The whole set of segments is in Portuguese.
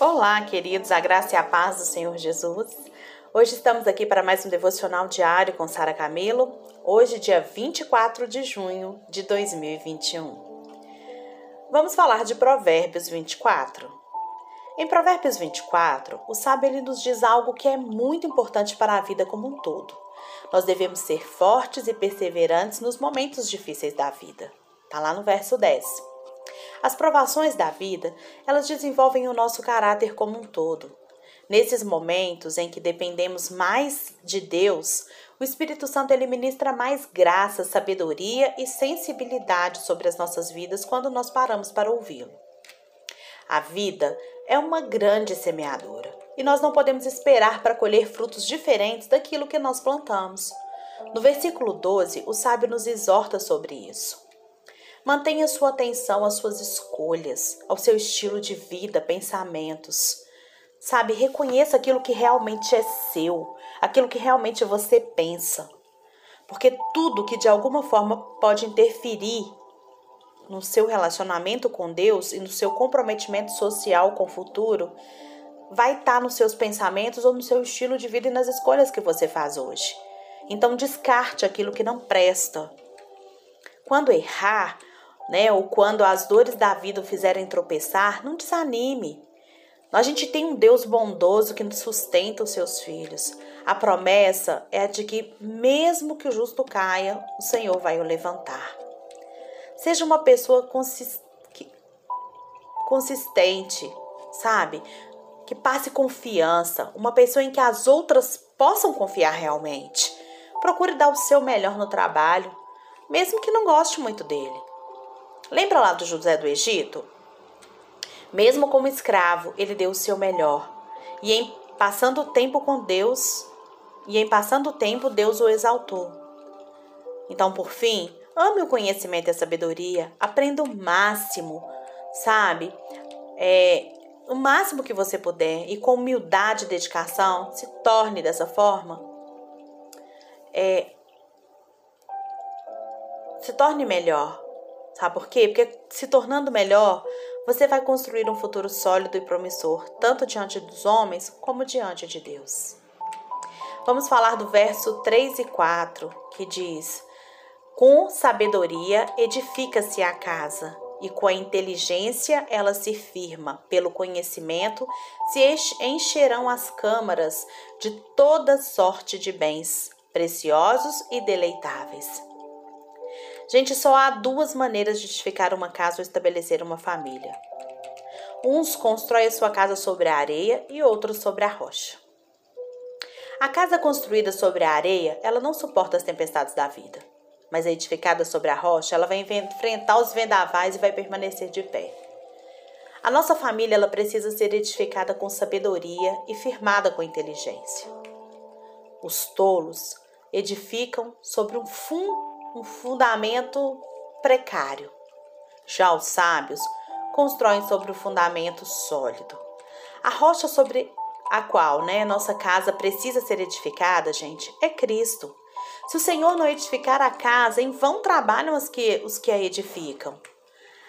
Olá, queridos, a graça e a paz do Senhor Jesus. Hoje estamos aqui para mais um devocional diário com Sara Camilo. Hoje, dia 24 de junho de 2021. Vamos falar de Provérbios 24. Em Provérbios 24, o sábio ele nos diz algo que é muito importante para a vida como um todo. Nós devemos ser fortes e perseverantes nos momentos difíceis da vida. Está lá no verso 10. As provações da vida, elas desenvolvem o nosso caráter como um todo. Nesses momentos em que dependemos mais de Deus, o Espírito Santo ele ministra mais graça, sabedoria e sensibilidade sobre as nossas vidas quando nós paramos para ouvi-lo. A vida é uma grande semeadora e nós não podemos esperar para colher frutos diferentes daquilo que nós plantamos. No versículo 12, o sábio nos exorta sobre isso. Mantenha sua atenção às suas escolhas, ao seu estilo de vida, pensamentos. Sabe, reconheça aquilo que realmente é seu, aquilo que realmente você pensa. Porque tudo que de alguma forma pode interferir no seu relacionamento com Deus e no seu comprometimento social com o futuro vai estar tá nos seus pensamentos ou no seu estilo de vida e nas escolhas que você faz hoje. Então descarte aquilo que não presta. Quando errar, né, ou quando as dores da vida o fizerem tropeçar, não desanime. A gente tem um Deus bondoso que nos sustenta os seus filhos. A promessa é a de que, mesmo que o justo caia, o Senhor vai o levantar. Seja uma pessoa consistente, sabe? Que passe confiança, uma pessoa em que as outras possam confiar realmente. Procure dar o seu melhor no trabalho, mesmo que não goste muito dele. Lembra lá do José do Egito? Mesmo como escravo, ele deu o seu melhor. E em passando o tempo com Deus, e em passando o tempo, Deus o exaltou. Então, por fim, ame o conhecimento e a sabedoria, aprenda o máximo, sabe? É, o máximo que você puder e com humildade e dedicação, se torne dessa forma. É, se torne melhor. Sabe por quê? Porque se tornando melhor, você vai construir um futuro sólido e promissor, tanto diante dos homens como diante de Deus. Vamos falar do verso 3 e 4, que diz: Com sabedoria edifica-se a casa, e com a inteligência ela se firma. Pelo conhecimento se encherão as câmaras de toda sorte de bens, preciosos e deleitáveis. Gente, só há duas maneiras de edificar uma casa ou estabelecer uma família. Uns constroem a sua casa sobre a areia e outros sobre a rocha. A casa construída sobre a areia, ela não suporta as tempestades da vida, mas edificada sobre a rocha, ela vai enfrentar os vendavais e vai permanecer de pé. A nossa família, ela precisa ser edificada com sabedoria e firmada com inteligência. Os tolos edificam sobre um fundo um fundamento precário. Já os sábios constroem sobre o fundamento sólido. A rocha sobre a qual né, nossa casa precisa ser edificada, gente, é Cristo. Se o Senhor não edificar a casa, em vão trabalham os que, os que a edificam.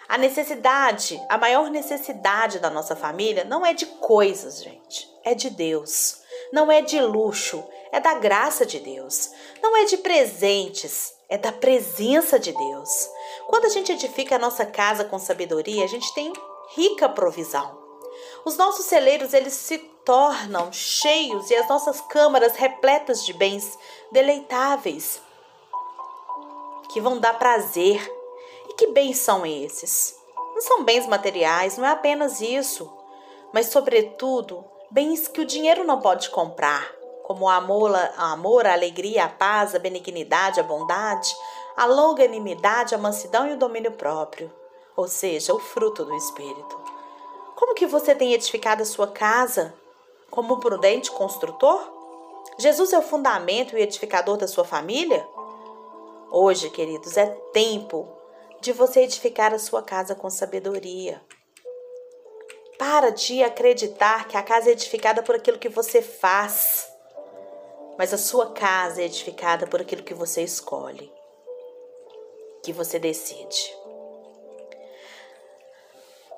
A necessidade, a maior necessidade da nossa família não é de coisas, gente, é de Deus. Não é de luxo, é da graça de Deus. Não é de presentes, é da presença de Deus. Quando a gente edifica a nossa casa com sabedoria, a gente tem rica provisão. Os nossos celeiros eles se tornam cheios e as nossas câmaras repletas de bens deleitáveis que vão dar prazer. E que bens são esses? Não são bens materiais, não é apenas isso, mas sobretudo bens que o dinheiro não pode comprar como o amor, a amor, a alegria, a paz, a benignidade, a bondade, a longanimidade, a mansidão e o domínio próprio, ou seja, o fruto do Espírito. Como que você tem edificado a sua casa? Como um prudente construtor? Jesus é o fundamento e edificador da sua família? Hoje, queridos, é tempo de você edificar a sua casa com sabedoria. Para de acreditar que a casa é edificada por aquilo que você faz mas a sua casa é edificada por aquilo que você escolhe, que você decide.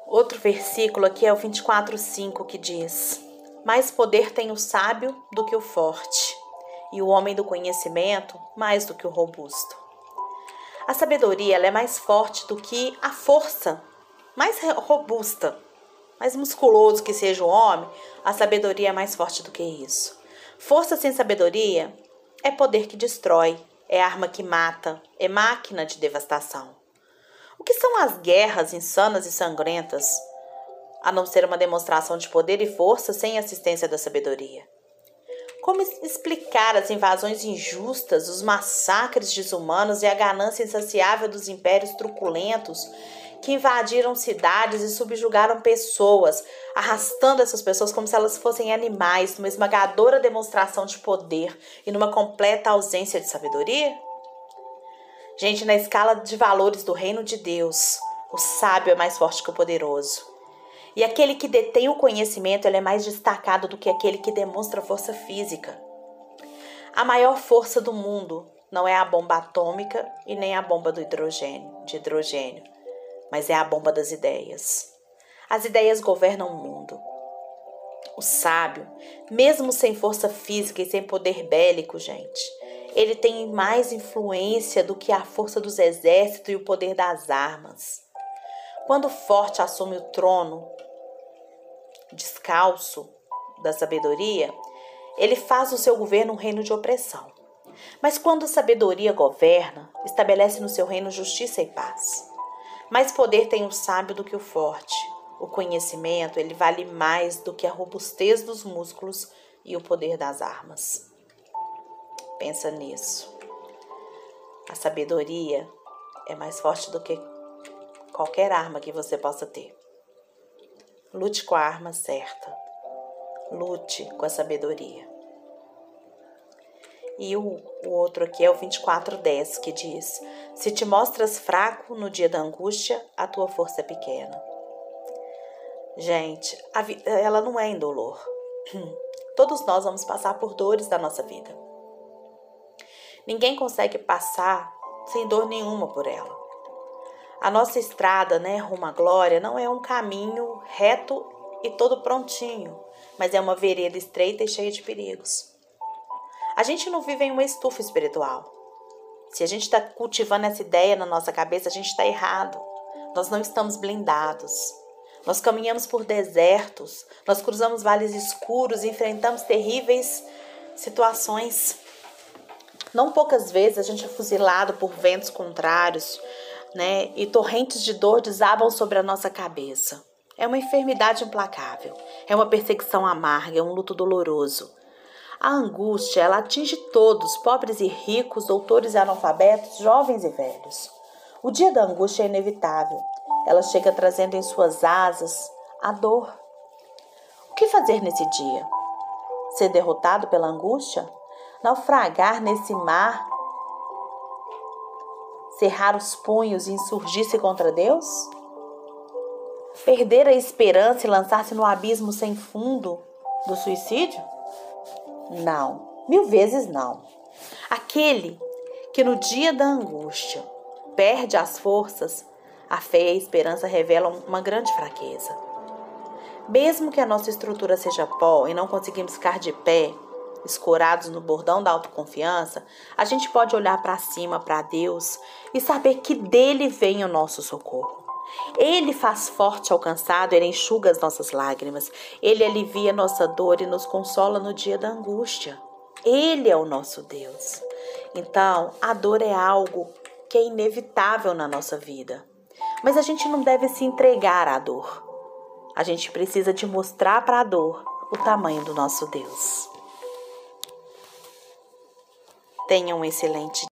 Outro versículo aqui é o 24:5 que diz: Mais poder tem o sábio do que o forte, e o homem do conhecimento mais do que o robusto. A sabedoria ela é mais forte do que a força, mais robusta, mais musculoso que seja o homem, a sabedoria é mais forte do que isso. Força sem sabedoria é poder que destrói, é arma que mata, é máquina de devastação. O que são as guerras insanas e sangrentas, a não ser uma demonstração de poder e força sem assistência da sabedoria? Como explicar as invasões injustas, os massacres desumanos e a ganância insaciável dos impérios truculentos que invadiram cidades e subjugaram pessoas, arrastando essas pessoas como se elas fossem animais, numa esmagadora demonstração de poder e numa completa ausência de sabedoria? Gente, na escala de valores do reino de Deus, o sábio é mais forte que o poderoso. E aquele que detém o conhecimento ele é mais destacado do que aquele que demonstra força física. A maior força do mundo não é a bomba atômica e nem a bomba do hidrogênio, de hidrogênio, mas é a bomba das ideias. As ideias governam o mundo. O sábio, mesmo sem força física e sem poder bélico, gente, ele tem mais influência do que a força dos exércitos e o poder das armas. Quando o forte assume o trono, descalço da sabedoria, ele faz o seu governo um reino de opressão. Mas quando a sabedoria governa, estabelece no seu reino justiça e paz. Mais poder tem o sábio do que o forte. O conhecimento, ele vale mais do que a robustez dos músculos e o poder das armas. Pensa nisso. A sabedoria é mais forte do que qualquer arma que você possa ter. Lute com a arma certa. Lute com a sabedoria. E o, o outro aqui é o 24:10 que diz: Se te mostras fraco no dia da angústia, a tua força é pequena. Gente, a vida ela não é indolor. Todos nós vamos passar por dores da nossa vida. Ninguém consegue passar sem dor nenhuma por ela. A nossa estrada, né, rumo à glória, não é um caminho reto e todo prontinho, mas é uma vereda estreita e cheia de perigos. A gente não vive em uma estufa espiritual. Se a gente está cultivando essa ideia na nossa cabeça, a gente está errado. Nós não estamos blindados. Nós caminhamos por desertos, nós cruzamos vales escuros enfrentamos terríveis situações. Não poucas vezes a gente é fuzilado por ventos contrários, né? E torrentes de dor desabam sobre a nossa cabeça. É uma enfermidade implacável, é uma perseguição amarga, é um luto doloroso. A angústia, ela atinge todos, pobres e ricos, doutores e analfabetos, jovens e velhos. O dia da angústia é inevitável. Ela chega trazendo em suas asas a dor. O que fazer nesse dia? Ser derrotado pela angústia? Naufragar nesse mar cerrar os punhos e insurgir-se contra Deus? Perder a esperança e lançar-se no abismo sem fundo do suicídio? Não, mil vezes não. Aquele que no dia da angústia perde as forças, a fé e a esperança revelam uma grande fraqueza. Mesmo que a nossa estrutura seja pó e não conseguimos ficar de pé, escorados no bordão da autoconfiança, a gente pode olhar para cima, para Deus e saber que dele vem o nosso socorro. Ele faz forte ao cansado, ele enxuga as nossas lágrimas, ele alivia nossa dor e nos consola no dia da angústia. Ele é o nosso Deus. Então, a dor é algo que é inevitável na nossa vida. Mas a gente não deve se entregar à dor. A gente precisa de mostrar para a dor o tamanho do nosso Deus. Tenha um excelente